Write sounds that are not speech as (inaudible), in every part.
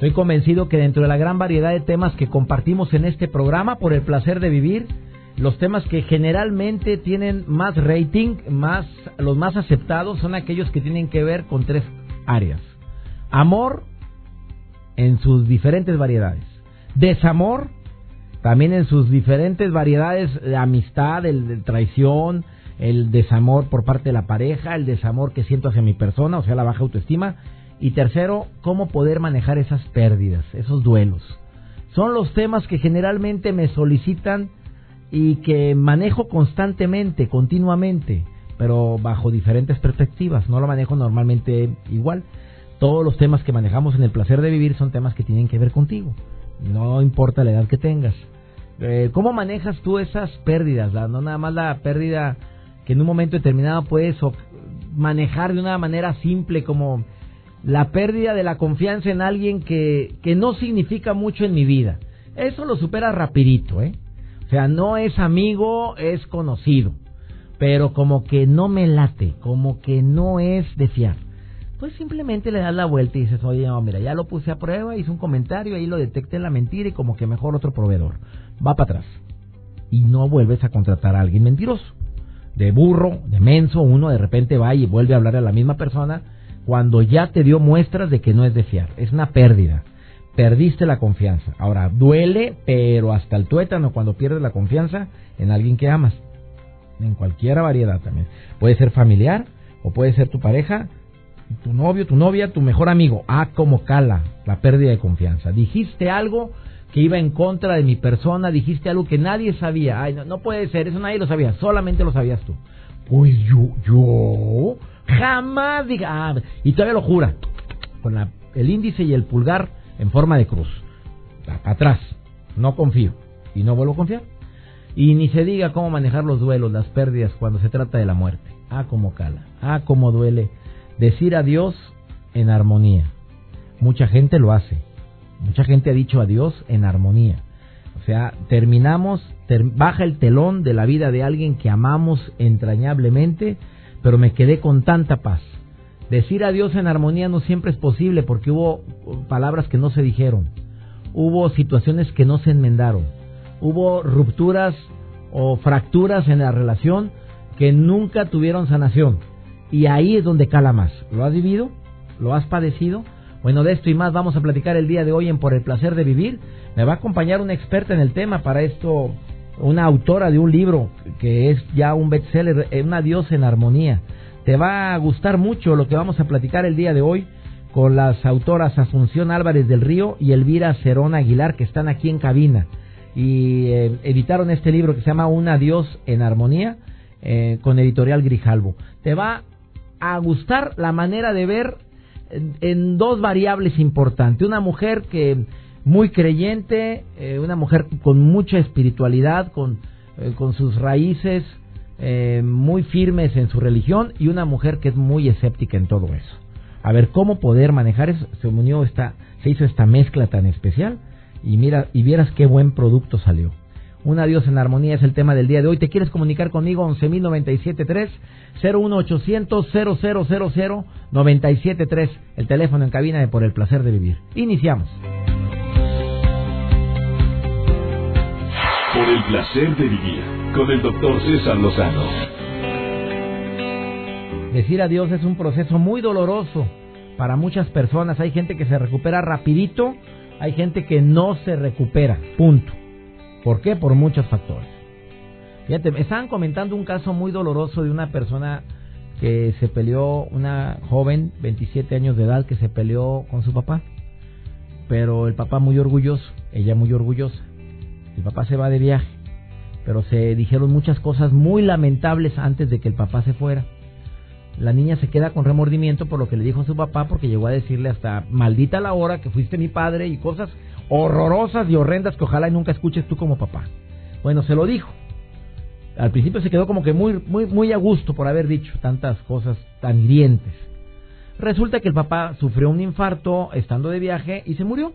Estoy convencido que dentro de la gran variedad de temas que compartimos en este programa, por el placer de vivir, los temas que generalmente tienen más rating, más los más aceptados son aquellos que tienen que ver con tres áreas. Amor en sus diferentes variedades. Desamor también en sus diferentes variedades de amistad, el de traición, el desamor por parte de la pareja, el desamor que siento hacia mi persona, o sea, la baja autoestima. Y tercero, cómo poder manejar esas pérdidas, esos duelos. Son los temas que generalmente me solicitan y que manejo constantemente, continuamente, pero bajo diferentes perspectivas. No lo manejo normalmente igual. Todos los temas que manejamos en el placer de vivir son temas que tienen que ver contigo. No importa la edad que tengas. Eh, ¿Cómo manejas tú esas pérdidas? No nada más la pérdida que en un momento determinado puedes manejar de una manera simple como la pérdida de la confianza en alguien que, que no significa mucho en mi vida. Eso lo supera rapidito, ¿eh? O sea, no es amigo, es conocido. Pero como que no me late, como que no es de fiar. Pues simplemente le das la vuelta y dices, oye, mira, ya lo puse a prueba, hice un comentario, ahí lo detecté la mentira y como que mejor otro proveedor. Va para atrás. Y no vuelves a contratar a alguien mentiroso. De burro, de menso, uno de repente va y vuelve a hablar a la misma persona cuando ya te dio muestras de que no es de fiar. Es una pérdida perdiste la confianza. Ahora, duele, pero hasta el tuétano cuando pierdes la confianza en alguien que amas. En cualquier variedad también. Puede ser familiar o puede ser tu pareja, tu novio, tu novia, tu mejor amigo. Ah, como cala la pérdida de confianza. Dijiste algo que iba en contra de mi persona, dijiste algo que nadie sabía. Ay, no, no puede ser, eso nadie lo sabía, solamente lo sabías tú. Pues yo, yo, jamás diga, ah, y todavía lo jura, con la, el índice y el pulgar en forma de cruz. Atrás. No confío. Y no vuelvo a confiar. Y ni se diga cómo manejar los duelos, las pérdidas cuando se trata de la muerte. Ah, cómo cala. Ah, cómo duele. Decir adiós en armonía. Mucha gente lo hace. Mucha gente ha dicho adiós en armonía. O sea, terminamos, baja el telón de la vida de alguien que amamos entrañablemente, pero me quedé con tanta paz. Decir adiós en armonía no siempre es posible porque hubo palabras que no se dijeron, hubo situaciones que no se enmendaron, hubo rupturas o fracturas en la relación que nunca tuvieron sanación. Y ahí es donde cala más. ¿Lo has vivido? ¿Lo has padecido? Bueno, de esto y más vamos a platicar el día de hoy en Por el Placer de Vivir. Me va a acompañar una experta en el tema para esto, una autora de un libro que es ya un bestseller, Un adiós en armonía. Te va a gustar mucho lo que vamos a platicar el día de hoy con las autoras Asunción Álvarez del Río y Elvira Cerón Aguilar que están aquí en cabina y eh, editaron este libro que se llama Un adiós en armonía eh, con editorial Grijalvo. Te va a gustar la manera de ver en, dos variables importantes. Una mujer que muy creyente, eh, una mujer con mucha espiritualidad, con, con sus raíces eh, muy firmes en su religión y una mujer que es muy escéptica en todo eso. A ver cómo poder manejar eso. Se unió esta, se hizo esta mezcla tan especial y mira y vieras qué buen producto salió. Un adiós en armonía es el tema del día de hoy. ¿Te quieres comunicar conmigo? 11.097.3 01800 0000 973 el teléfono en cabina de Por el Placer de Vivir. Iniciamos. Por el Placer de Vivir con el doctor César Lozano. Decir adiós es un proceso muy doloroso para muchas personas. Hay gente que se recupera rapidito, hay gente que no se recupera, punto. ¿Por qué? Por muchos factores. Fíjate, me estaban comentando un caso muy doloroso de una persona que se peleó, una joven, 27 años de edad, que se peleó con su papá. Pero el papá muy orgulloso, ella muy orgullosa. El papá se va de viaje pero se dijeron muchas cosas muy lamentables antes de que el papá se fuera. La niña se queda con remordimiento por lo que le dijo a su papá porque llegó a decirle hasta maldita la hora que fuiste mi padre y cosas horrorosas y horrendas que ojalá nunca escuches tú como papá. Bueno, se lo dijo. Al principio se quedó como que muy, muy, muy a gusto por haber dicho tantas cosas tan hirientes. Resulta que el papá sufrió un infarto estando de viaje y se murió.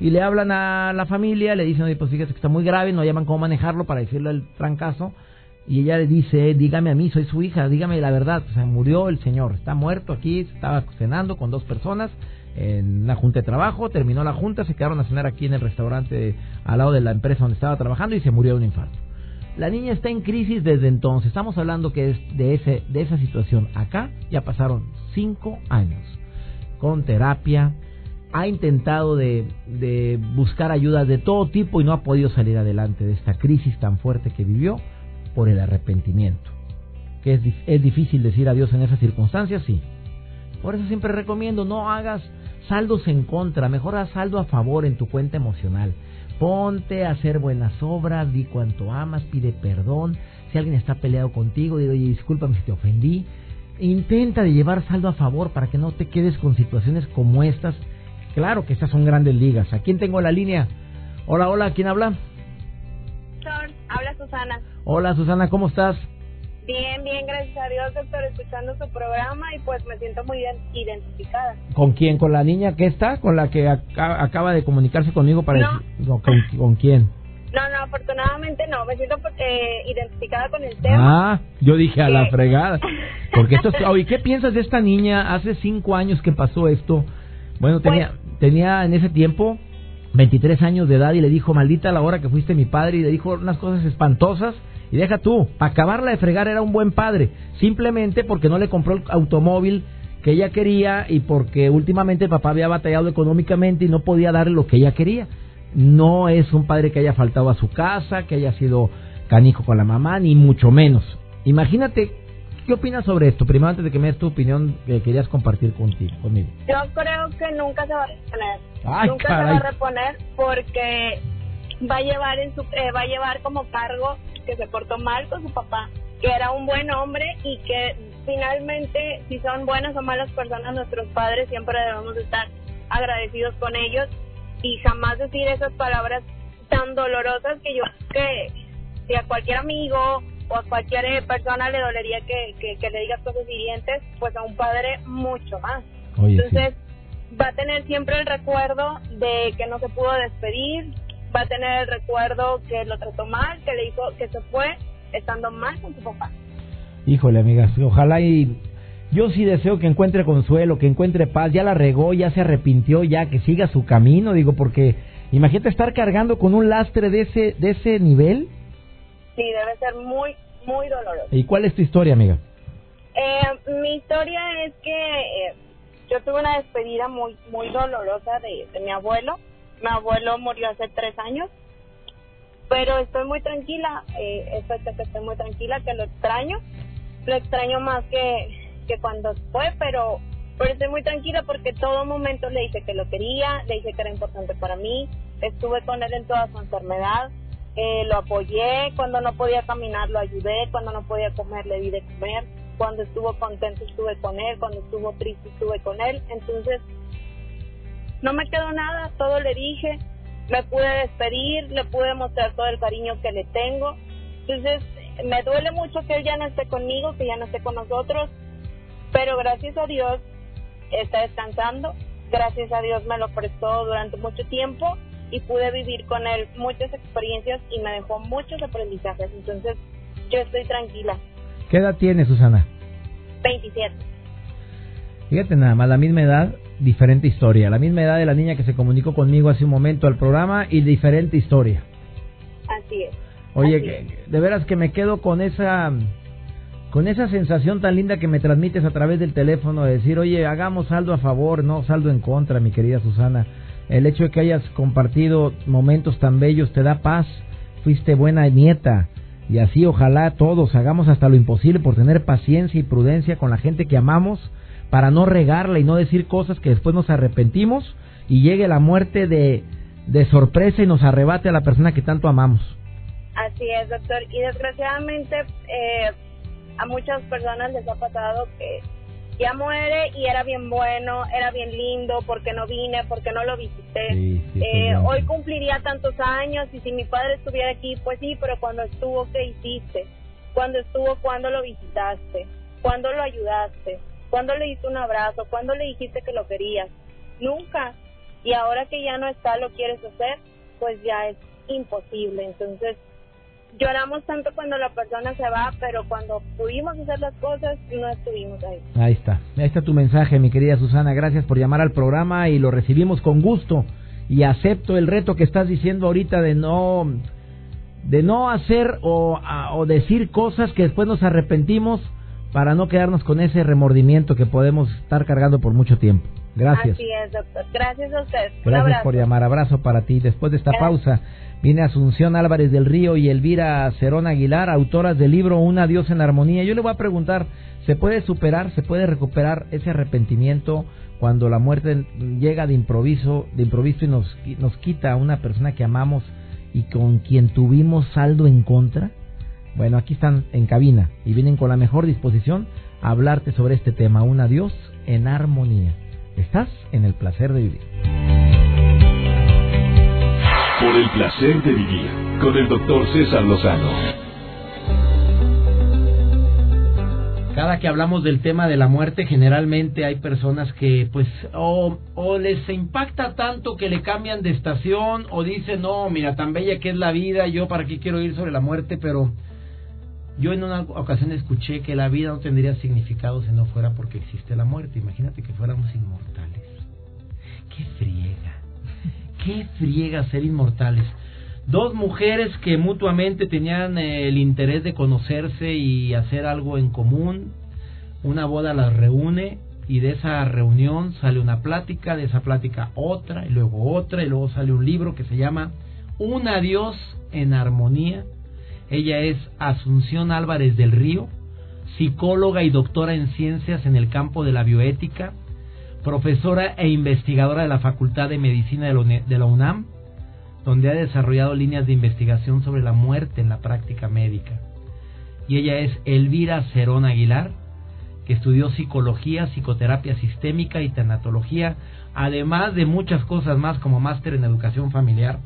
Y le hablan a la familia, le dicen, oye, pues fíjate que está muy grave, no llaman cómo manejarlo para decirle el trancazo. Y ella le dice, dígame a mí, soy su hija, dígame la verdad. O sea, murió el señor, está muerto aquí, estaba cenando con dos personas en una junta de trabajo, terminó la junta, se quedaron a cenar aquí en el restaurante al lado de la empresa donde estaba trabajando y se murió de un infarto. La niña está en crisis desde entonces. Estamos hablando que es de, ese, de esa situación. Acá ya pasaron cinco años con terapia. Ha intentado de, de buscar ayuda de todo tipo y no ha podido salir adelante de esta crisis tan fuerte que vivió por el arrepentimiento. Que es, es difícil decir adiós en esas circunstancias, sí. Por eso siempre recomiendo no hagas saldos en contra, mejor haz saldo a favor en tu cuenta emocional. Ponte a hacer buenas obras, di cuanto amas, pide perdón. Si alguien está peleado contigo, dile, oye, discúlpame si te ofendí. Intenta de llevar saldo a favor para que no te quedes con situaciones como estas. Claro que estas son grandes ligas. ¿A quién tengo la línea? Hola, hola, ¿quién habla? habla Susana. Hola, Susana, ¿cómo estás? Bien, bien, gracias a Dios, doctor, escuchando su programa y pues me siento muy identificada. ¿Con quién? ¿Con la niña que está? ¿Con la que acaba de comunicarse conmigo para no. ¿Con, quién? No, no, afortunadamente no, me siento eh, identificada con el tema. Ah, yo dije a la fregada. Porque esto es... (laughs) Oye, ¿qué piensas de esta niña? Hace cinco años que pasó esto. Bueno, tenía, pues tenía en ese tiempo 23 años de edad y le dijo, maldita la hora que fuiste mi padre, y le dijo unas cosas espantosas y deja tú, para acabarla de fregar era un buen padre, simplemente porque no le compró el automóvil que ella quería y porque últimamente el papá había batallado económicamente y no podía darle lo que ella quería. No es un padre que haya faltado a su casa, que haya sido canijo con la mamá, ni mucho menos. Imagínate, ¿qué opinas sobre esto? Primero, antes de que me des tu opinión, que querías compartir contigo, conmigo. Yo creo que nunca se va a reponer. nunca se va a reponer porque va a llevar en su, eh, va a llevar como cargo que se portó mal con su papá, que era un buen hombre y que finalmente, si son buenas o malas personas, nuestros padres siempre debemos estar agradecidos con ellos y jamás decir esas palabras tan dolorosas que yo que si a cualquier amigo o a cualquier persona le dolería que, que, le digas cosas hirientes, pues a un padre mucho más. Entonces, va a tener siempre el recuerdo de que no se pudo despedir, va a tener el recuerdo que lo trató mal, que le dijo que se fue estando mal con su papá. Híjole, amigas, ojalá y yo sí deseo que encuentre consuelo, que encuentre paz, ya la regó, ya se arrepintió, ya que siga su camino, digo, porque imagínate estar cargando con un lastre de ese de ese nivel. Sí, debe ser muy muy doloroso. ¿Y cuál es tu historia, amiga? Eh, mi historia es que eh, yo tuve una despedida muy muy dolorosa de, de mi abuelo mi abuelo murió hace tres años, pero estoy muy tranquila, eh, estoy, muy tranquila, que lo extraño, lo extraño más que, que cuando fue, pero, pero estoy muy tranquila porque todo momento le dije que lo quería, le dije que era importante para mí, estuve con él en toda su enfermedad, eh, lo apoyé, cuando no podía caminar lo ayudé, cuando no podía comer le di de comer, cuando estuvo contento estuve con él, cuando estuvo triste estuve con él, entonces no me quedó nada, todo le dije, me pude despedir, le pude mostrar todo el cariño que le tengo. Entonces, me duele mucho que él ya no esté conmigo, que ya no esté con nosotros, pero gracias a Dios está descansando, gracias a Dios me lo prestó durante mucho tiempo y pude vivir con él muchas experiencias y me dejó muchos aprendizajes. Entonces, yo estoy tranquila. ¿Qué edad tiene Susana? 27. Fíjate nada más, la misma edad, diferente historia. La misma edad de la niña que se comunicó conmigo hace un momento al programa y diferente historia. Así es. Oye, de veras que me quedo con esa con esa sensación tan linda que me transmites a través del teléfono de decir, oye, hagamos saldo a favor, no saldo en contra, mi querida Susana. El hecho de que hayas compartido momentos tan bellos te da paz, fuiste buena nieta. Y así ojalá todos hagamos hasta lo imposible por tener paciencia y prudencia con la gente que amamos para no regarla y no decir cosas que después nos arrepentimos y llegue la muerte de, de sorpresa y nos arrebate a la persona que tanto amamos. Así es, doctor. Y desgraciadamente, eh, a muchas personas les ha pasado que ya muere y era bien bueno, era bien lindo, porque no vine, porque no lo visité. eh, hoy cumpliría tantos años y si mi padre estuviera aquí, pues sí, pero cuando estuvo, ¿qué hiciste? Cuando estuvo, ¿cuándo lo visitaste? ¿Cuándo lo ayudaste? ¿Cuándo le diste un abrazo? ¿Cuándo le dijiste que lo querías? Nunca. Y ahora que ya no está, lo quieres hacer, pues ya es imposible. Entonces, lloramos tanto cuando la persona se va, pero cuando pudimos hacer las cosas, no estuvimos ahí. Ahí está. Ahí está tu mensaje, mi querida Susana. Gracias por llamar al programa y lo recibimos con gusto. Y acepto el reto que estás diciendo ahorita de no de no hacer o, o decir cosas que después nos arrepentimos para no quedarnos con ese remordimiento que podemos estar cargando por mucho tiempo. Gracias. Así es, doctor. Gracias a usted. Gracias por llamar. Abrazo para ti. Después de esta pausa, viene Asunción Álvarez del Río y Elvira Cerón Aguilar, autoras del libro Un adiós en armonía. Yo le voy a preguntar, ¿se puede superar, se puede recuperar ese arrepentimiento cuando la muerte llega de improviso, de improviso y nos, nos quita a una persona que amamos y con quien tuvimos saldo en contra? Bueno, aquí están en cabina y vienen con la mejor disposición a hablarte sobre este tema, un adiós en armonía. Estás en el placer de vivir. Por el placer de vivir con el doctor César Lozano. Cada que hablamos del tema de la muerte, generalmente hay personas que, pues, o, o, les impacta tanto que le cambian de estación, o dicen, no, mira, tan bella que es la vida, yo para qué quiero ir sobre la muerte, pero yo en una ocasión escuché que la vida no tendría significado si no fuera porque existe la muerte. Imagínate que fuéramos inmortales. ¡Qué friega! ¡Qué friega ser inmortales! Dos mujeres que mutuamente tenían eh, el interés de conocerse y hacer algo en común. Una boda las reúne y de esa reunión sale una plática, de esa plática otra y luego otra y luego sale un libro que se llama Un adiós en armonía ella es Asunción Álvarez del Río, psicóloga y doctora en ciencias en el campo de la bioética, profesora e investigadora de la Facultad de Medicina de la UNAM, donde ha desarrollado líneas de investigación sobre la muerte en la práctica médica. Y ella es Elvira Cerón Aguilar, que estudió psicología, psicoterapia sistémica y tanatología, además de muchas cosas más como máster en educación familiar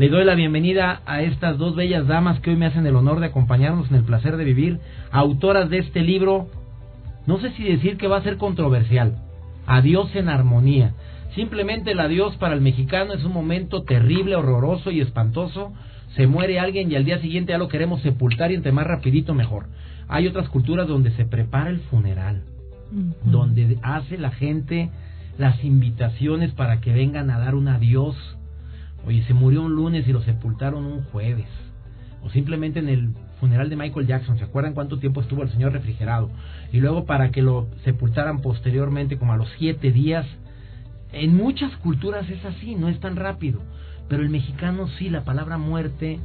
le doy la bienvenida a estas dos bellas damas que hoy me hacen el honor de acompañarnos en el placer de vivir, autoras de este libro, no sé si decir que va a ser controversial, Adiós en armonía. Simplemente el adiós para el mexicano es un momento terrible, horroroso y espantoso. Se muere alguien y al día siguiente ya lo queremos sepultar y entre más rapidito mejor. Hay otras culturas donde se prepara el funeral, donde hace la gente las invitaciones para que vengan a dar un adiós Oye, se murió un lunes y lo sepultaron un jueves. O simplemente en el funeral de Michael Jackson, ¿se acuerdan cuánto tiempo estuvo el señor refrigerado? Y luego para que lo sepultaran posteriormente, como a los siete días. En muchas culturas es así, no es tan rápido. Pero el mexicano sí, la palabra muerte,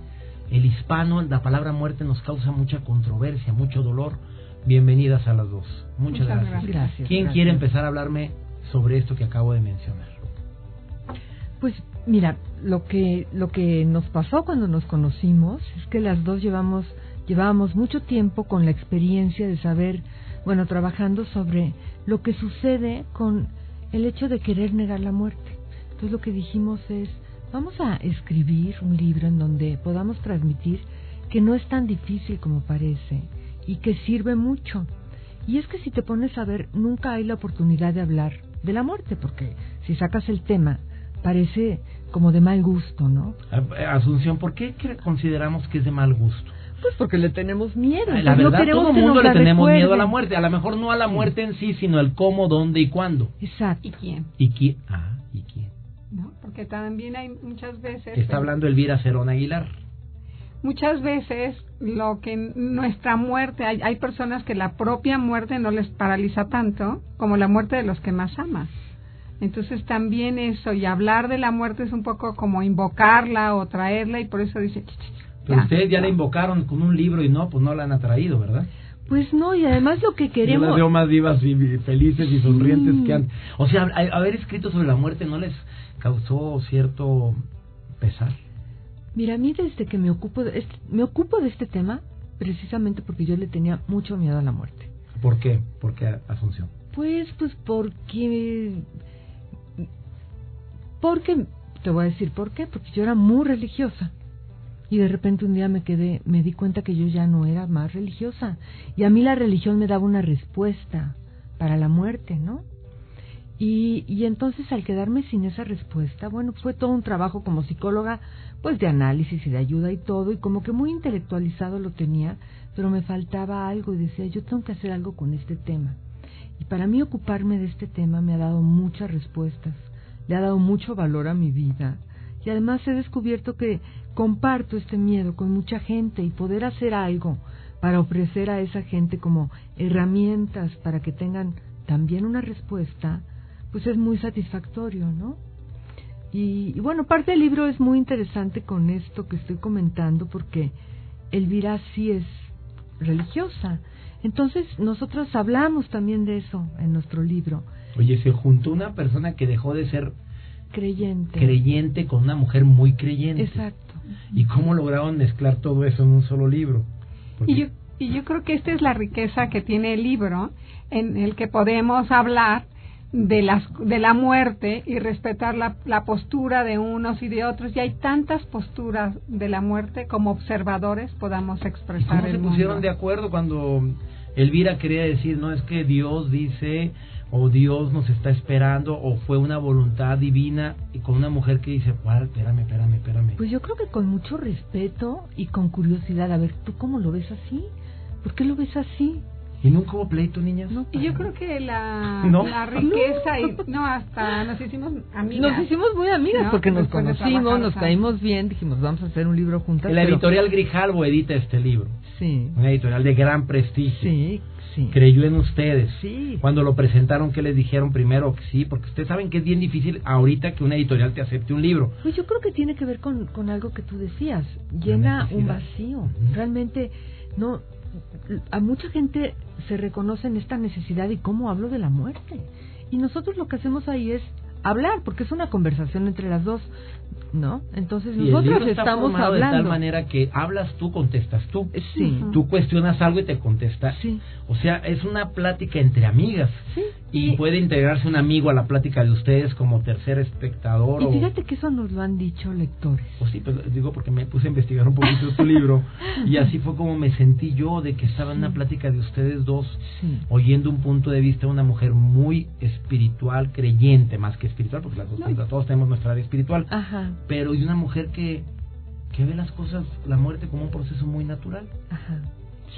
el hispano, la palabra muerte nos causa mucha controversia, mucho dolor. Bienvenidas a las dos. Muchas, gracias. ¿Quién quiere empezar a hablarme sobre esto que acabo de mencionar? Pues Mira, lo que lo que nos pasó cuando nos conocimos es que las dos llevamos llevábamos mucho tiempo con la experiencia de saber, bueno, trabajando sobre lo que sucede con el hecho de querer negar la muerte. Entonces lo que dijimos es, vamos a escribir un libro en donde podamos transmitir que no es tan difícil como parece y que sirve mucho. Y es que si te pones a ver, nunca hay la oportunidad de hablar de la muerte, porque si sacas el tema, parece como de mal gusto, ¿no? Asunción, ¿por qué consideramos que es de mal gusto? Pues porque le tenemos miedo. La verdad, todo el mundo le tenemos miedo a la muerte. A lo mejor no a la muerte en sí, sino el cómo, dónde y cuándo. Exacto. ¿Y quién? ¿Y quién? Ah, ¿y quién? No, porque también hay muchas veces... Está hablando Elvira Cerón Aguilar. Muchas veces lo que nuestra muerte, hay, hay personas que la propia muerte no les paraliza tanto como la muerte de los que más aman. Entonces también eso, y hablar de la muerte es un poco como invocarla o traerla, y por eso dice... Pero ustedes ya la invocaron con un libro y no, pues no la han atraído, ¿verdad? Pues no, y además lo que queremos... Yo las veo más vivas y felices y sonrientes que han... O sea, haber escrito sobre la muerte no les causó cierto pesar. Mira, a mí desde que me ocupo de este, me ocupo de este tema, precisamente porque yo le tenía mucho miedo a la muerte. ¿Por qué? ¿Por qué Asunción? Pues, pues porque... Porque, te voy a decir por qué, porque yo era muy religiosa. Y de repente un día me quedé, me di cuenta que yo ya no era más religiosa. Y a mí la religión me daba una respuesta para la muerte, ¿no? Y, y entonces al quedarme sin esa respuesta, bueno, fue todo un trabajo como psicóloga, pues de análisis y de ayuda y todo, y como que muy intelectualizado lo tenía, pero me faltaba algo y decía, yo tengo que hacer algo con este tema. Y para mí ocuparme de este tema me ha dado muchas respuestas, le ha dado mucho valor a mi vida, y además he descubierto que comparto este miedo con mucha gente y poder hacer algo para ofrecer a esa gente como herramientas para que tengan también una respuesta, pues es muy satisfactorio, ¿no? Y, bueno, parte del libro es muy interesante con esto que estoy comentando porque Elvira sí es religiosa. Entonces nosotros hablamos también de eso en nuestro libro. Oye, se juntó una persona que dejó de ser creyente, creyente con una mujer muy creyente. Exacto. ¿Y cómo lograron mezclar todo eso en un solo libro? Y yo, y yo creo que esta es la riqueza que tiene el libro, en el que podemos hablar de, las, de la muerte y respetar la, la, postura de unos y de otros. Y hay tantas posturas de la muerte como observadores podamos expresar. ¿Cómo se pusieron de acuerdo cuando Elvira quería decir, no es que Dios dice o Dios nos está esperando o fue una voluntad divina y con una mujer que dice, bueno, espérame, espérame, espérame. Pues yo creo que con mucho respeto y con curiosidad, a ver, ¿tú cómo lo ves así? ¿Por qué lo ves así? ¿Y nunca hubo pleito, niñas? No, y yo creo que la, (laughs) la riqueza y no, hasta nos hicimos amigas. Nos hicimos muy amigas porque nos conocimos, nos caímos bien, dijimos, vamos a hacer un libro juntas. La editorial Grijalvo edita este libro. Sí. Una editorial de gran prestigio. Sí, sí. Creyó en ustedes. Sí. Cuando lo presentaron, ¿qué les dijeron primero? Sí, porque ustedes saben que es bien difícil ahorita que una editorial te acepte un libro. Pues yo creo que tiene que ver con, con algo que tú decías. Llena un vacío. Realmente, no, a mucha gente se reconoce en esta necesidad y cómo hablo de la muerte. Y nosotros lo que hacemos ahí es hablar, porque es una conversación entre las dos, ¿no? Entonces nosotros estamos hablando. de tal manera que hablas tú, contestas tú. Sí. Tú cuestionas algo y te contesta. Sí. O sea, es una plática entre amigas. Sí. Y, puede integrarse un amigo a la plática de ustedes como tercer espectador. Y fíjate que eso nos lo han dicho lectores. Pues sí, pues digo porque me puse a investigar un poquito tu libro y (laughs) así fue como me sentí yo de que estaba en una plática de ustedes dos, sí. oyendo un punto de vista de una mujer muy espiritual, creyente más que espiritual, porque las dos, no. todos tenemos nuestra área espiritual, Ajá. Pero y una mujer que, que ve las cosas, la muerte como un proceso muy natural. Ajá.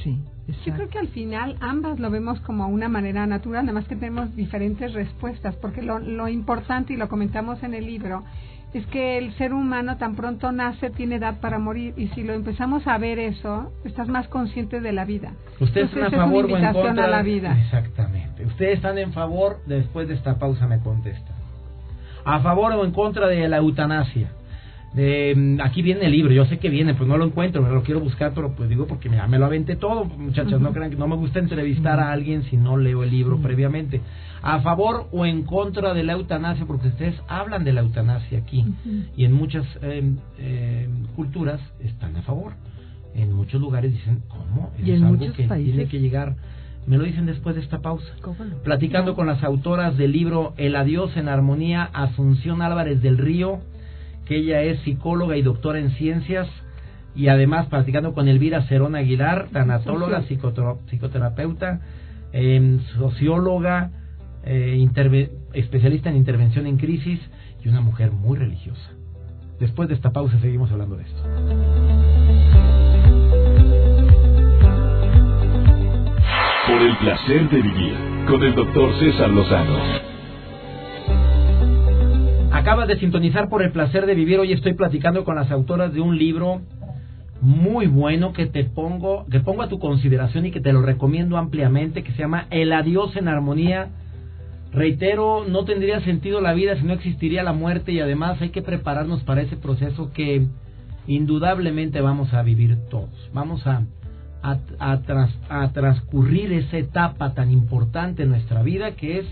Sí. Yo creo que al final ambas lo vemos como una manera natural, nada más que tenemos diferentes respuestas, porque lo, lo importante, y lo comentamos en el libro, es que el ser humano tan pronto nace, tiene edad para morir, y si lo empezamos a ver eso, estás más consciente de la vida. ¿Ustedes están a favor es una invitación o en contra? a la vida. Exactamente. ¿Ustedes están en favor? Después de esta pausa me contesta. ¿A favor o en contra de la eutanasia? De, aquí viene el libro, yo sé que viene, pues no lo encuentro, me lo quiero buscar, pero pues digo porque ya me lo aventé todo, muchachas, uh -huh. no crean que no me gusta entrevistar a alguien si no leo el libro uh -huh. previamente. ¿A favor o en contra de la eutanasia? Porque ustedes hablan de la eutanasia aquí y en muchas eh, eh, culturas están a favor. En muchos lugares dicen, ¿cómo? ¿Y es en algo muchos que países? tiene que llegar. Me lo dicen después de esta pausa. Platicando con las autoras del libro El adiós en armonía, Asunción Álvarez del Río, que ella es psicóloga y doctora en ciencias, y además platicando con Elvira Cerón Aguilar, tanatóloga, (laughs) psicoterapeuta, eh, socióloga, eh, especialista en intervención en crisis y una mujer muy religiosa. Después de esta pausa seguimos hablando de esto. Por el placer de vivir con el doctor César Lozano. Acabas de sintonizar por el placer de vivir. Hoy estoy platicando con las autoras de un libro muy bueno que te pongo, que pongo a tu consideración y que te lo recomiendo ampliamente, que se llama El adiós en armonía. Reitero, no tendría sentido la vida si no existiría la muerte y además hay que prepararnos para ese proceso que indudablemente vamos a vivir todos. Vamos a, a, a, trans, a transcurrir esa etapa tan importante en nuestra vida que es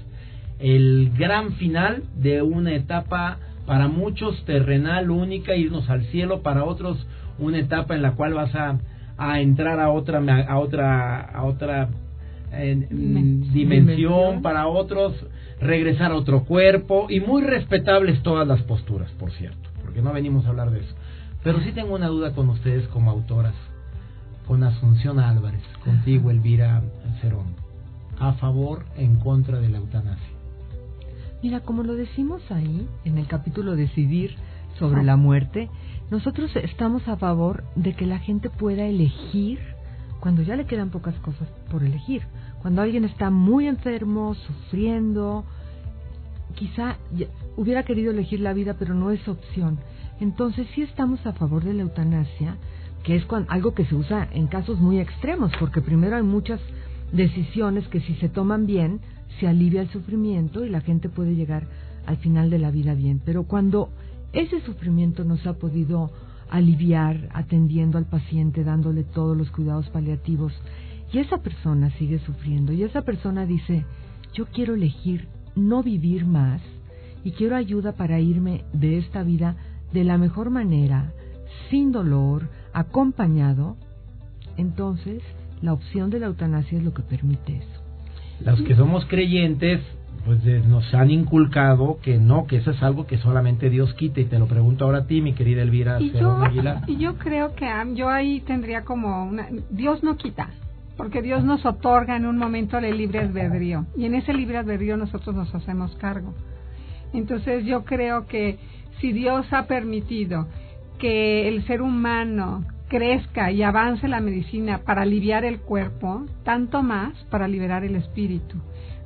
el gran final de una etapa para muchos terrenal única, irnos al cielo, para otros una etapa en la cual vas a, a entrar a otra a otra a otra eh, Dimensión. dimensión para otros regresar a otro cuerpo y muy respetables todas las posturas, por cierto, porque no venimos a hablar de eso. Pero sí tengo una duda con ustedes como autoras, con Asunción Álvarez, contigo Elvira Cerón, a favor, en contra de la eutanasia. Mira, como lo decimos ahí, en el capítulo Decidir sobre la muerte, nosotros estamos a favor de que la gente pueda elegir cuando ya le quedan pocas cosas por elegir. Cuando alguien está muy enfermo, sufriendo, quizá hubiera querido elegir la vida, pero no es opción. Entonces sí estamos a favor de la eutanasia, que es cuan- algo que se usa en casos muy extremos, porque primero hay muchas decisiones que si se toman bien, se alivia el sufrimiento y la gente puede llegar al final de la vida bien. Pero cuando ese sufrimiento no se ha podido aliviar atendiendo al paciente, dándole todos los cuidados paliativos, y esa persona sigue sufriendo, y esa persona dice, yo quiero elegir no vivir más, y quiero ayuda para irme de esta vida de la mejor manera, sin dolor, acompañado, entonces la opción de la eutanasia es lo que permite eso. Los que somos creyentes, pues eh, nos han inculcado que no, que eso es algo que solamente Dios quita. Y te lo pregunto ahora a ti, mi querida Elvira Y yo, Aguilar. y yo creo que am, yo ahí tendría como una... Dios no quita, porque Dios nos otorga en un momento el libre albedrío. Y en ese libre albedrío nosotros nos hacemos cargo. Entonces yo creo que si Dios ha permitido que el ser humano crezca y avance la medicina para aliviar el cuerpo, tanto más para liberar el espíritu.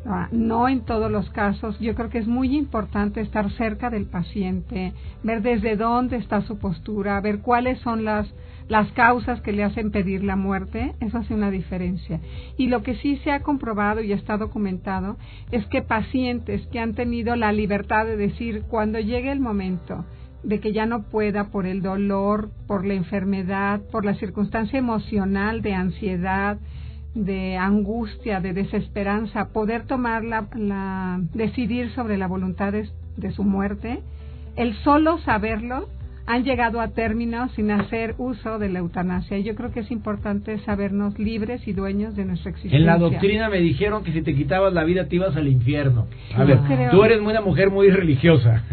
Ah, No en todos los casos. Yo creo que es muy importante estar cerca del paciente, ver desde dónde está su postura, ver cuáles son las, las causas que le hacen pedir la muerte. Eso hace una diferencia. Y lo que sí se ha comprobado y está documentado es que pacientes que han tenido la libertad de decir cuando llegue el momento de que ya no pueda por el dolor, por la enfermedad, por la circunstancia emocional de ansiedad, de angustia, de desesperanza, poder tomar la, la decidir sobre la voluntad de, de su muerte, el solo saberlo han llegado a término sin hacer uso de la eutanasia. Y yo creo que es importante sabernos libres y dueños de nuestra existencia. En la doctrina me dijeron que si te quitabas la vida te ibas al infierno. A Yo ver, creo- tú eres una mujer muy religiosa.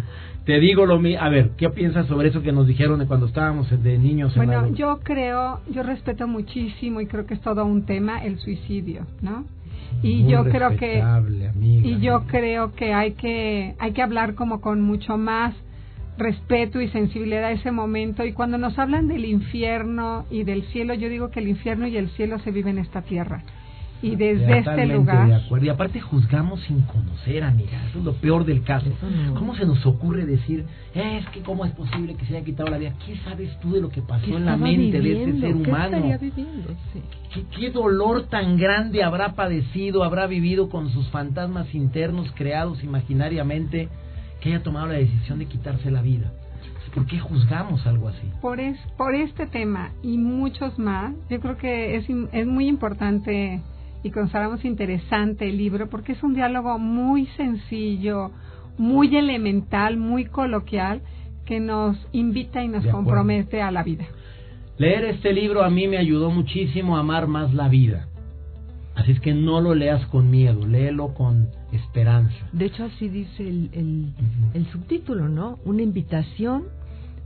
Te digo lo mismo. A ver, ¿qué piensas sobre eso que nos dijeron de cuando estábamos de niños en Bueno, yo creo, yo respeto muchísimo y creo que es todo un tema el suicidio, ¿no? Y Muy yo creo que amiga, y yo creo que hay que hay que hablar como con mucho más respeto y sensibilidad a ese momento y cuando nos hablan del infierno y del cielo, yo digo que el infierno y el cielo se viven en esta tierra. Y desde este lugar de acuerdo. Y aparte juzgamos sin conocer, amiga. Eso es lo peor del caso. No. ¿Cómo se nos ocurre decir, "Eh, es que cómo es posible que se haya quitado la vida? ¿Qué sabes tú de lo que pasó ¿Qué en la mente de este viviendo? ser ¿Qué humano? estaría viviendo? Sí. ¿Qué, qué dolor tan grande habrá padecido, habrá vivido con sus fantasmas internos creados imaginariamente que haya tomado la decisión de quitarse la vida? ¿Por qué juzgamos algo así? por es, por este tema y muchos más, yo creo que es es muy importante y consideramos interesante el libro porque es un diálogo muy sencillo, muy elemental, muy coloquial que nos invita y nos compromete a la vida. Leer este libro a mí me ayudó muchísimo a amar más la vida. Así es que no lo leas con miedo, léelo con esperanza. De hecho, así dice el, el, subtítulo, ¿no? Una invitación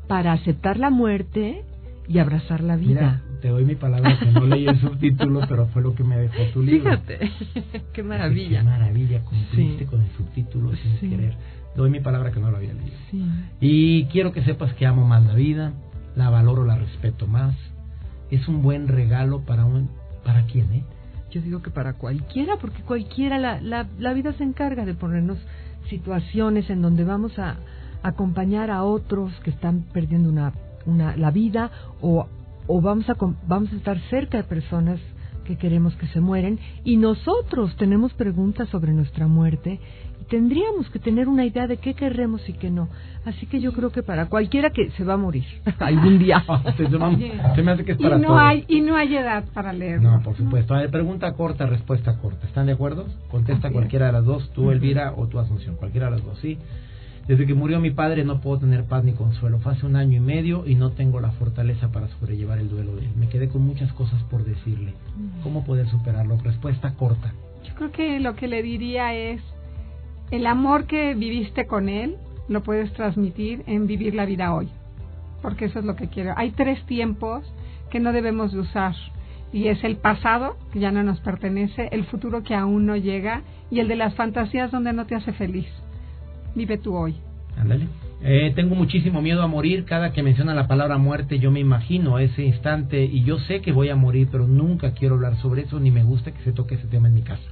para aceptar la muerte y abrazar la vida. Mira, te doy mi palabra que no leí el (laughs) subtítulo, pero fue lo que me dejó tu libro. Fíjate, (laughs) qué maravilla. Qué maravilla, cumpliste Sí. con el subtítulo sin Sí. querer. Doy mi palabra que no lo había leído. Sí. Y quiero que sepas que amo más la vida, la valoro, la respeto más. Es un buen regalo para un... ¿Para quién, eh? Yo digo que para cualquiera, porque cualquiera, la, la, la vida se encarga de ponernos situaciones en donde vamos a acompañar a otros que están perdiendo una, una, la vida o, o vamos, a, vamos a estar cerca de personas que queremos que se mueren y nosotros tenemos preguntas sobre nuestra muerte y tendríamos que tener una idea de qué querremos y qué no. Así que yo creo que para cualquiera que se va a morir (laughs) algún día. (laughs) (laughs) se, me- Oye, se me hace que es Y no todos. hay y no hay edad para leerlo. No, por supuesto. A ver, pregunta corta, respuesta corta. ¿Están de acuerdo? Contesta Así es. cualquiera de las dos, tú Elvira o tú Asunción, cualquiera de las dos, ¿sí? Desde que murió mi padre no puedo tener paz ni consuelo. Fue hace un año y medio y no tengo la fortaleza para sobrellevar el duelo de él. Me quedé con muchas cosas por decirle. ¿Cómo poder superarlo? Respuesta corta. Yo creo que lo que le diría es, el amor que viviste con él lo puedes transmitir en vivir la vida hoy, porque eso es lo que quiero. Hay tres tiempos que no debemos de usar y es el pasado, que ya no nos pertenece, el futuro que aún no llega y el de las fantasías donde no te hace feliz. Vive tú hoy. Ándale. Eh, tengo muchísimo miedo a morir. Cada que menciona la palabra muerte, yo me imagino ese instante y yo sé que voy a morir, pero nunca quiero hablar sobre eso ni me gusta que se toque ese tema en mi casa.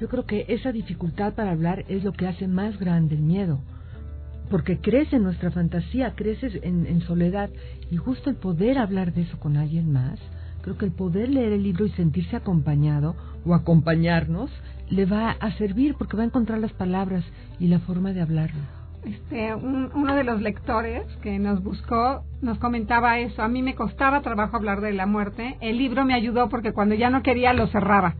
Yo creo que esa dificultad para hablar es lo que hace más grande el miedo. Porque crece en nuestra fantasía, creces en, en soledad. Y justo el poder hablar de eso con alguien más, creo que el poder leer el libro y sentirse acompañado o acompañarnos le va a servir porque va a encontrar las palabras y la forma de hablarlo. Este, un- uno de los lectores que nos buscó nos comentaba eso. A mí me costaba trabajo hablar de la muerte. El libro me ayudó porque cuando ya no quería lo cerraba.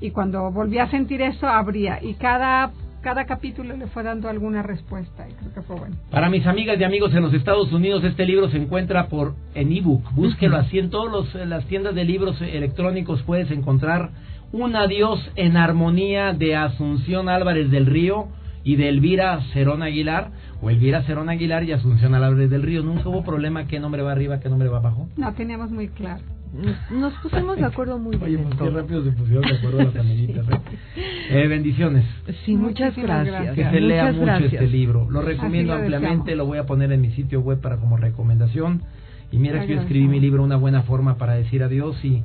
Y cuando volví a sentir eso, abría. Y cada, cada capítulo le fue dando alguna respuesta. Y creo que fue bueno. Para mis amigas y amigos en los Estados Unidos, este libro se encuentra por en ebook. Búsquelo así en todas las tiendas de libros electrónicos puedes encontrar Un adiós en armonía de Asunción Álvarez del Río y de Elvira Cerón Aguilar o Elvira Cerón Aguilar y Asunción Álvarez del Río. Nunca hubo problema qué nombre va arriba, qué nombre va abajo. No teníamos muy claro. Nos, pusimos de acuerdo muy Oye, bien. en pues qué rápido se pusieron de acuerdo las amiguitas. ¿eh? (laughs) Eh, bendiciones. Sí, muchas gracias. gracias. Que se lea mucho gracias. este libro. Lo recomiendo lo ampliamente, deseamos. lo voy a poner en mi sitio web para como recomendación. Y mira que yo escribí mi libro Una buena forma para decir adiós y,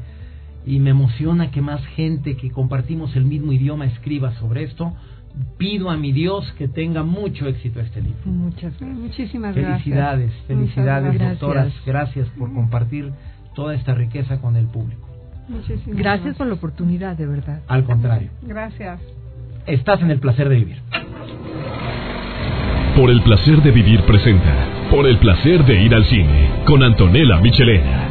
y me emociona que más gente que compartimos el mismo idioma escriba sobre esto. Pido a mi Dios que tenga mucho éxito este libro. Muchas gracias. muchísimas Felicidades, gracias. felicidades gracias. doctoras. Gracias por compartir toda esta riqueza con el público. Muchísimas Gracias por la oportunidad, de verdad. Al contrario, Gracias. estás en el placer de vivir. Por el placer de vivir presenta. Por el placer de ir al cine. Con Antonella Michelena.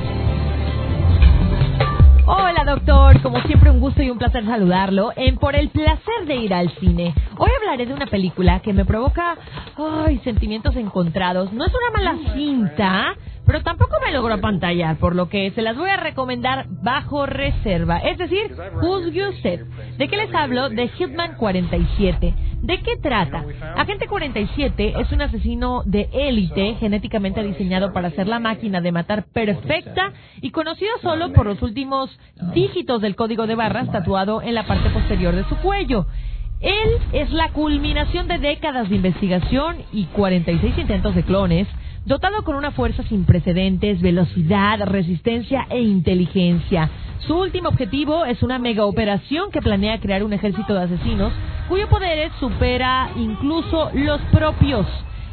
Doctor, como siempre un gusto y un placer saludarlo en Por el placer de ir al cine. Hoy hablaré de una película que me provoca ay, sentimientos encontrados. No es una mala cinta, pero tampoco me logró apantallar, por lo que se las voy a recomendar bajo reserva. Es decir, juzgue usted. ¿De qué les hablo? De Hitman 47. ¿De qué trata? Agente 47 es un asesino de élite genéticamente diseñado para ser la máquina de matar perfecta y conocido solo por los últimos dígitos del código de barras tatuado en la parte posterior de su cuello. Él es la culminación de décadas de investigación y 46 intentos de clones, dotado con una fuerza sin precedentes, velocidad, resistencia e inteligencia. Su último objetivo es una mega operación que planea crear un ejército de asesinos cuyo poder supera incluso los propios.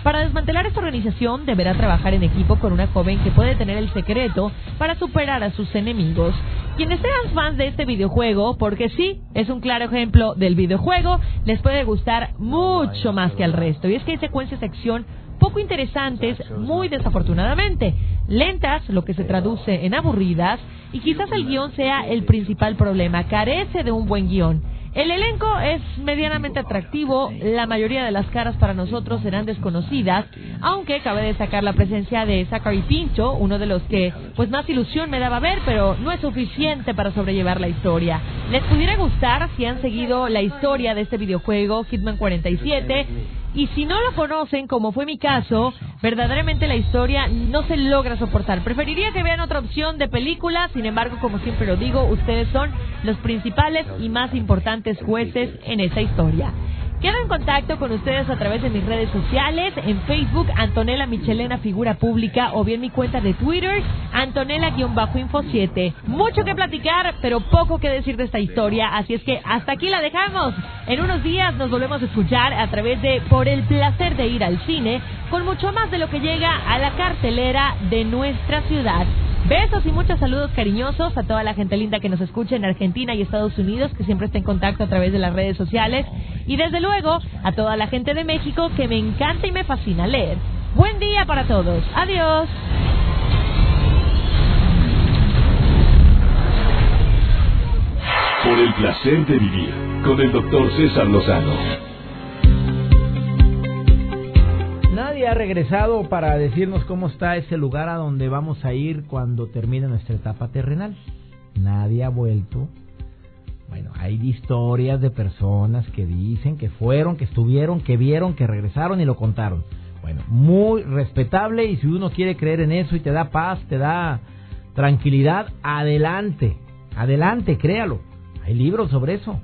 Para desmantelar esta organización deberá trabajar en equipo con una joven que puede tener el secreto para superar a sus enemigos. Quienes sean fans de este videojuego, porque sí, es un claro ejemplo del videojuego, les puede gustar mucho más que al resto. Y es que hay secuencias de acción poco interesantes, muy desafortunadamente, lentas, lo que se traduce en aburridas, y quizás el guion sea el principal problema, carece de un buen guion. El elenco es medianamente atractivo, la mayoría de las caras para nosotros serán desconocidas, aunque cabe destacar la presencia de Zachary Pinto, uno de los que pues más ilusión me daba ver, pero no es suficiente para sobrellevar la historia. Les pudiera gustar si han seguido la historia de este videojuego Hitman 47 y si no lo conocen, como fue mi caso, verdaderamente la historia no se logra soportar. Preferiría que vean otra opción de película, sin embargo, como siempre lo digo, ustedes son los principales y más importantes jueces en esta historia. Quedo en contacto con ustedes a través de mis redes sociales, en Facebook Antonella Michelena Figura Pública o bien mi cuenta de Twitter Antonella-Info 7. Mucho que platicar, pero poco que decir de esta historia, así es que hasta aquí la dejamos. En unos días nos volvemos a escuchar a través de Por el placer de ir al cine, con mucho más de lo que llega a la cartelera de nuestra ciudad. Besos y muchos saludos cariñosos a toda la gente linda que nos escucha en Argentina y Estados Unidos, que siempre está en contacto a través de las redes sociales. Y desde luego a toda la gente de México que me encanta y me fascina leer. Buen día para todos. Adiós. Por el placer de vivir. Con el doctor César Lozano. Nadie ha regresado para decirnos cómo está ese lugar a donde vamos a ir cuando termine nuestra etapa terrenal. Nadie ha vuelto. Bueno, hay historias de personas que dicen que fueron, que estuvieron, que vieron, que regresaron y lo contaron. Bueno, muy respetable y si uno quiere creer en eso y te da paz, te da tranquilidad, adelante, adelante, créalo. Hay libros sobre eso.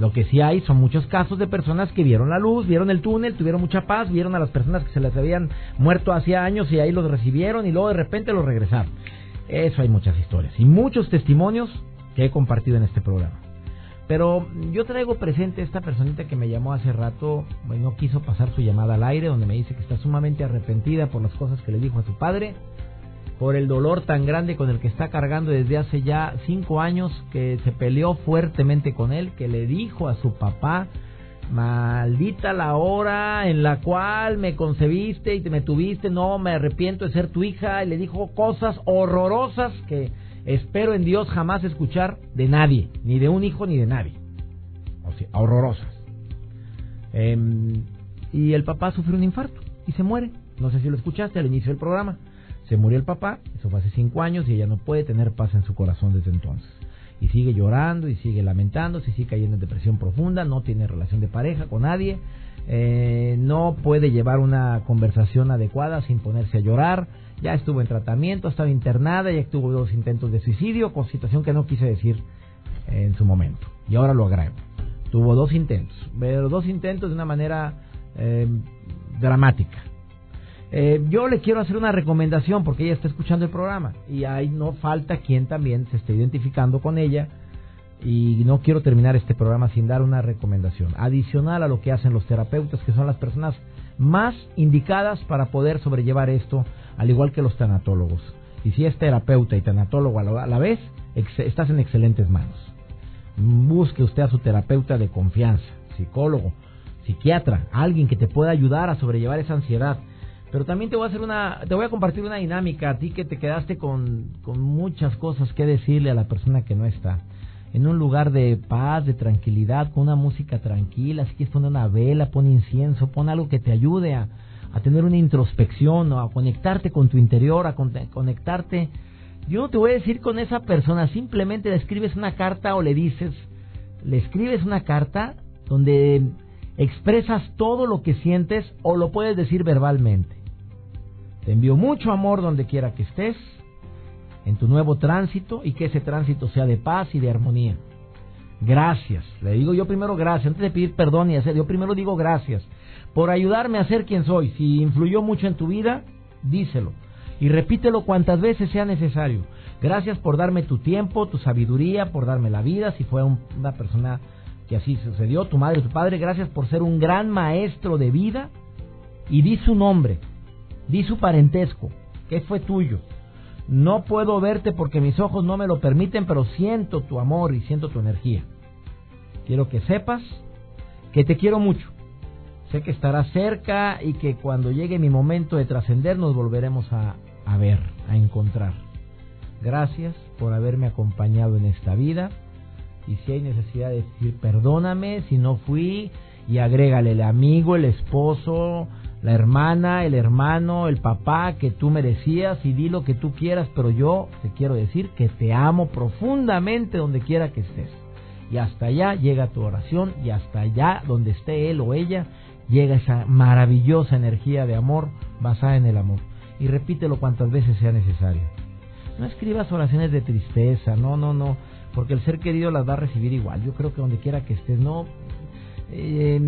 Lo que sí hay son muchos casos de personas que vieron la luz, vieron el túnel, tuvieron mucha paz, vieron a las personas que se les habían muerto hacía años y ahí los recibieron y luego de repente los regresaron. Eso hay muchas historias y muchos testimonios que he compartido en este programa. Pero yo traigo presente esta personita que me llamó hace rato, no quiso pasar su llamada al aire, donde me dice que está sumamente arrepentida por las cosas que le dijo a su padre por el dolor tan grande con el que está cargando desde hace ya cinco años, que se peleó fuertemente con él, que le dijo a su papá, maldita la hora en la cual me concebiste y te me tuviste, no me arrepiento de ser tu hija, y le dijo cosas horrorosas que espero en Dios jamás escuchar de nadie, ni de un hijo ni de nadie. O sea, horrorosas. Em, y el papá sufre un infarto y se muere. No sé si lo escuchaste al inicio del programa. Se murió el papá, eso fue hace cinco años y ella no puede tener paz en su corazón desde entonces. Y sigue llorando y sigue lamentando, sigue cayendo en depresión profunda, no tiene relación de pareja con nadie, eh, no puede llevar una conversación adecuada sin ponerse a llorar, ya estuvo en tratamiento, ha estado internada, ya tuvo dos intentos de suicidio, con situación que no quise decir en su momento. Y ahora lo agrego. Tuvo dos intentos, pero dos intentos de una manera eh, dramática. Eh, yo le quiero hacer una recomendación porque ella está escuchando el programa y ahí no falta quien también se esté identificando con ella y no quiero terminar este programa sin dar una recomendación. Adicional a lo que hacen los terapeutas que son las personas más indicadas para poder sobrellevar esto al igual que los tanatólogos. Y si es terapeuta y tanatólogo a la vez estás en excelentes manos. Busque usted a su terapeuta de confianza psicólogo psiquiatra alguien que te pueda ayudar a sobrellevar esa ansiedad pero también te voy a hacer una, te voy a compartir una dinámica a ti que te quedaste con, con muchas cosas que decirle a la persona que no está. En un lugar de paz, de tranquilidad, con una música tranquila, si quieres poner una vela, pon incienso, pon algo que te ayude a, a tener una introspección o a conectarte con tu interior, a conectarte. Yo no te voy a decir con esa persona, simplemente le escribes una carta o le dices, le escribes una carta donde expresas todo lo que sientes o lo puedes decir verbalmente. Te envío mucho amor donde quiera que estés, en tu nuevo tránsito y que ese tránsito sea de paz y de armonía. Gracias. Le digo yo primero gracias. Antes de pedir perdón y hacer, yo primero digo gracias por ayudarme a ser quien soy. Si influyó mucho en tu vida, díselo. Y repítelo cuantas veces sea necesario. Gracias por darme tu tiempo, tu sabiduría, por darme la vida. Si fue una persona que así sucedió, tu madre, tu padre, gracias por ser un gran maestro de vida. Y di su nombre. Di su parentesco, que fue tuyo. No puedo verte porque mis ojos no me lo permiten, pero siento tu amor y siento tu energía. Quiero que sepas que te quiero mucho. Sé que estarás cerca y que cuando llegue mi momento de trascender nos volveremos a, a ver, a encontrar. Gracias por haberme acompañado en esta vida. Y si hay necesidad de decir perdóname si no fui, y agrégale el amigo, el esposo, la hermana, el hermano, el papá que tú merecías y di lo que tú quieras, pero yo te quiero decir que te amo profundamente donde quiera que estés. Y hasta allá llega tu oración y hasta allá donde esté él o ella llega esa maravillosa energía de amor basada en el amor. Y repítelo cuantas veces sea necesario. No escribas oraciones de tristeza, no, no, no, porque el ser querido las va a recibir igual. Yo creo que donde quiera que estés, no eh,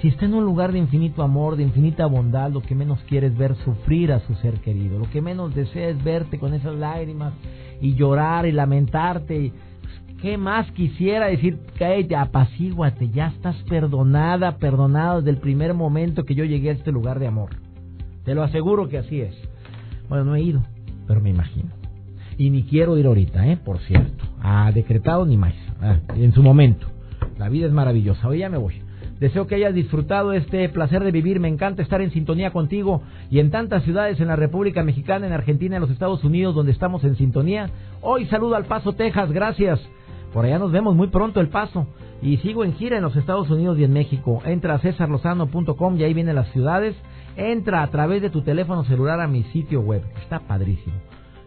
si está en un lugar de infinito amor, de infinita bondad, lo que menos quiere es ver sufrir a su ser querido, lo que menos desea es verte con esas lágrimas y llorar y lamentarte. ¿Qué más quisiera decir? Cállate, apacíguate, ya estás perdonada, perdonado desde el primer momento que yo llegué a este lugar de amor. Te lo aseguro que así es. Bueno, no he ido, pero me imagino. Y ni quiero ir ahorita, ¿eh? Por cierto. Ha decretado ni más. Ah, en su momento. La vida es maravillosa. Hoy ya me voy. Deseo que hayas disfrutado este placer de vivir. Me encanta estar en sintonía contigo y en tantas ciudades en la República Mexicana, en Argentina, en los Estados Unidos, donde estamos en sintonía. Hoy saludo al Paso, Texas. Gracias. Por allá nos vemos muy pronto el Paso. Y sigo en gira en los Estados Unidos y en México. Entra a cesarlozano.com y ahí vienen las ciudades Entra a través de tu teléfono celular a mi sitio web. Está padrísimo.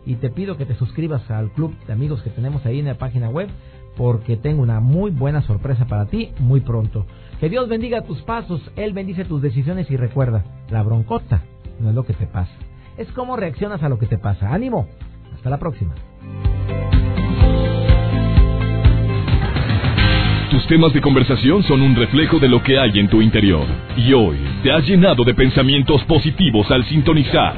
Y te pido que te suscribas al club de amigos que tenemos ahí en la página web porque tengo una muy buena sorpresa para ti muy pronto. Que Dios bendiga tus pasos, Él bendice tus decisiones y recuerda, la broncota no es lo que te pasa, es cómo reaccionas a lo que te pasa. Ánimo, hasta la próxima. Tus temas de conversación son un reflejo de lo que hay en tu interior. Y hoy te has llenado de pensamientos positivos al sintonizar.